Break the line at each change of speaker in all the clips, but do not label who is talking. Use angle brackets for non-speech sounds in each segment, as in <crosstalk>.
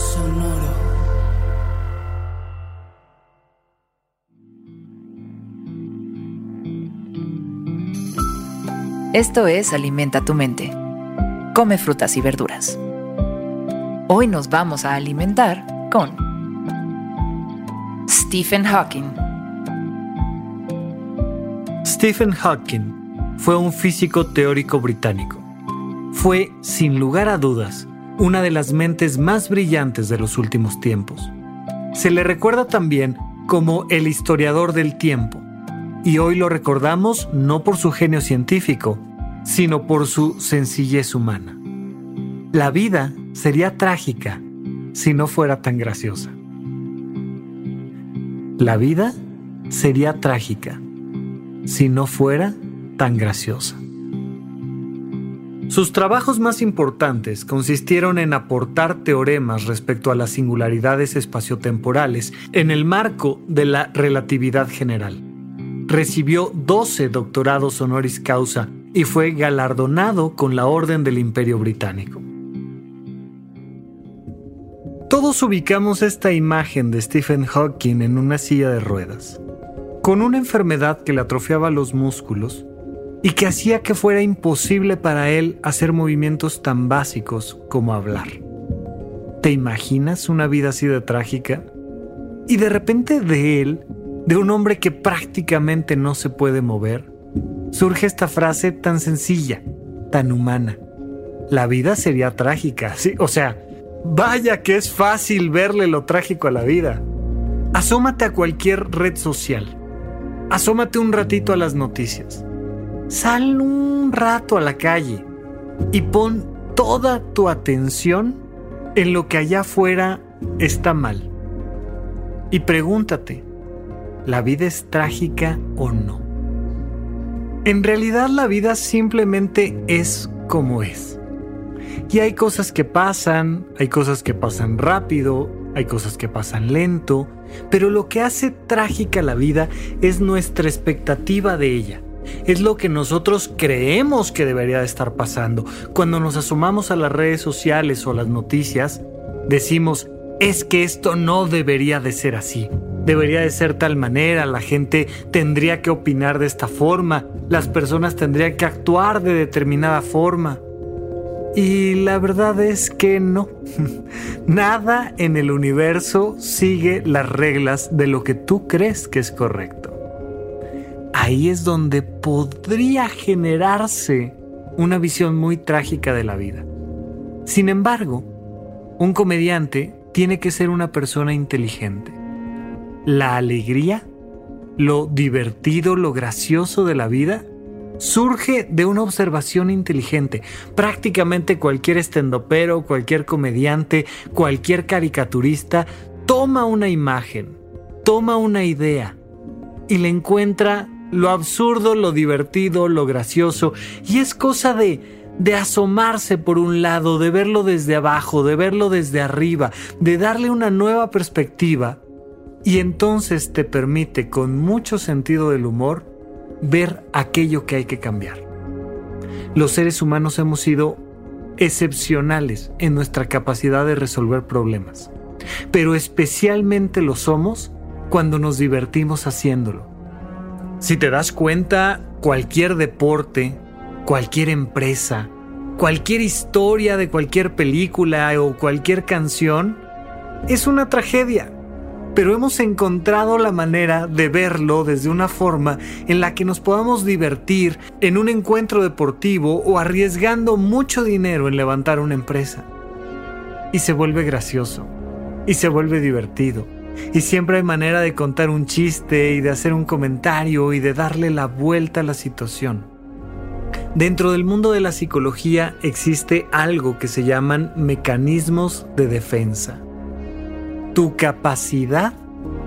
Sonoro.
Esto es Alimenta tu mente. Come frutas y verduras. Hoy nos vamos a alimentar con Stephen Hawking.
Stephen Hawking fue un físico teórico británico. Fue, sin lugar a dudas, una de las mentes más brillantes de los últimos tiempos. Se le recuerda también como el historiador del tiempo, y hoy lo recordamos no por su genio científico, sino por su sencillez humana. La vida sería trágica si no fuera tan graciosa. La vida sería trágica si no fuera tan graciosa. Sus trabajos más importantes consistieron en aportar teoremas respecto a las singularidades espaciotemporales en el marco de la relatividad general. Recibió 12 doctorados honoris causa y fue galardonado con la Orden del Imperio Británico. Todos ubicamos esta imagen de Stephen Hawking en una silla de ruedas, con una enfermedad que le atrofiaba los músculos y que hacía que fuera imposible para él hacer movimientos tan básicos como hablar. ¿Te imaginas una vida así de trágica? Y de repente de él, de un hombre que prácticamente no se puede mover, surge esta frase tan sencilla, tan humana. La vida sería trágica, sí, o sea, vaya que es fácil verle lo trágico a la vida. Asómate a cualquier red social. Asómate un ratito a las noticias Sal un rato a la calle y pon toda tu atención en lo que allá afuera está mal. Y pregúntate, ¿la vida es trágica o no? En realidad la vida simplemente es como es. Y hay cosas que pasan, hay cosas que pasan rápido, hay cosas que pasan lento, pero lo que hace trágica la vida es nuestra expectativa de ella es lo que nosotros creemos que debería de estar pasando. Cuando nos asomamos a las redes sociales o las noticias, decimos, es que esto no debería de ser así. Debería de ser tal manera, la gente tendría que opinar de esta forma, las personas tendrían que actuar de determinada forma. Y la verdad es que no. <laughs> Nada en el universo sigue las reglas de lo que tú crees que es correcto ahí es donde podría generarse una visión muy trágica de la vida. Sin embargo, un comediante tiene que ser una persona inteligente. La alegría, lo divertido, lo gracioso de la vida, surge de una observación inteligente. Prácticamente cualquier estendopero, cualquier comediante, cualquier caricaturista toma una imagen, toma una idea y le encuentra lo absurdo, lo divertido, lo gracioso, y es cosa de, de asomarse por un lado, de verlo desde abajo, de verlo desde arriba, de darle una nueva perspectiva, y entonces te permite con mucho sentido del humor ver aquello que hay que cambiar. Los seres humanos hemos sido excepcionales en nuestra capacidad de resolver problemas, pero especialmente lo somos cuando nos divertimos haciéndolo si te das cuenta, cualquier deporte, cualquier empresa, cualquier historia de cualquier película o cualquier canción es una tragedia. Pero hemos encontrado la manera de verlo desde una forma en la que nos podamos divertir en un encuentro deportivo o arriesgando mucho dinero en levantar una empresa. Y se vuelve gracioso. Y se vuelve divertido y siempre hay manera de contar un chiste y de hacer un comentario y de darle la vuelta a la situación. Dentro del mundo de la psicología existe algo que se llaman mecanismos de defensa. Tu capacidad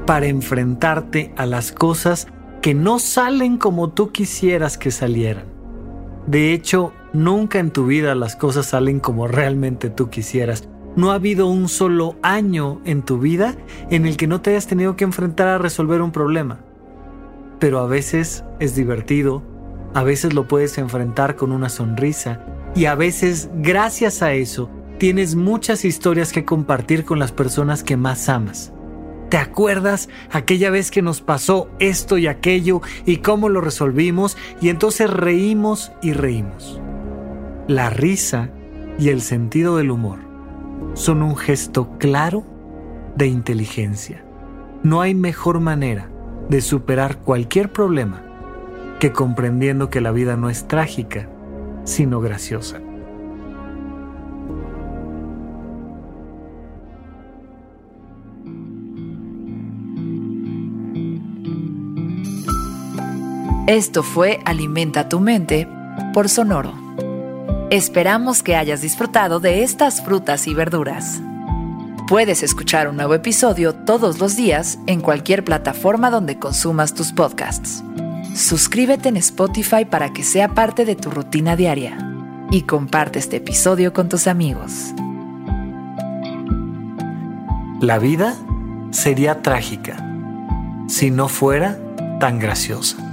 para enfrentarte a las cosas que no salen como tú quisieras que salieran. De hecho, nunca en tu vida las cosas salen como realmente tú quisieras. No ha habido un solo año en tu vida en el que no te hayas tenido que enfrentar a resolver un problema. Pero a veces es divertido, a veces lo puedes enfrentar con una sonrisa y a veces gracias a eso tienes muchas historias que compartir con las personas que más amas. ¿Te acuerdas aquella vez que nos pasó esto y aquello y cómo lo resolvimos? Y entonces reímos y reímos. La risa y el sentido del humor son un gesto claro de inteligencia. No hay mejor manera de superar cualquier problema que comprendiendo que la vida no es trágica, sino graciosa.
Esto fue Alimenta tu mente por Sonoro. Esperamos que hayas disfrutado de estas frutas y verduras. Puedes escuchar un nuevo episodio todos los días en cualquier plataforma donde consumas tus podcasts. Suscríbete en Spotify para que sea parte de tu rutina diaria y comparte este episodio con tus amigos.
La vida sería trágica si no fuera tan graciosa.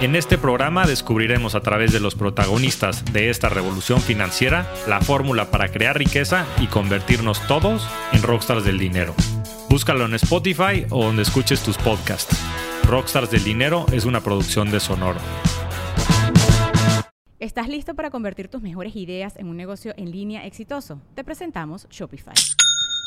En este programa descubriremos a través de los protagonistas de esta revolución financiera la fórmula para crear riqueza y convertirnos todos en rockstars del dinero. Búscalo en Spotify o donde escuches tus podcasts. Rockstars del Dinero es una producción de Sonoro.
¿Estás listo para convertir tus mejores ideas en un negocio en línea exitoso? Te presentamos Shopify.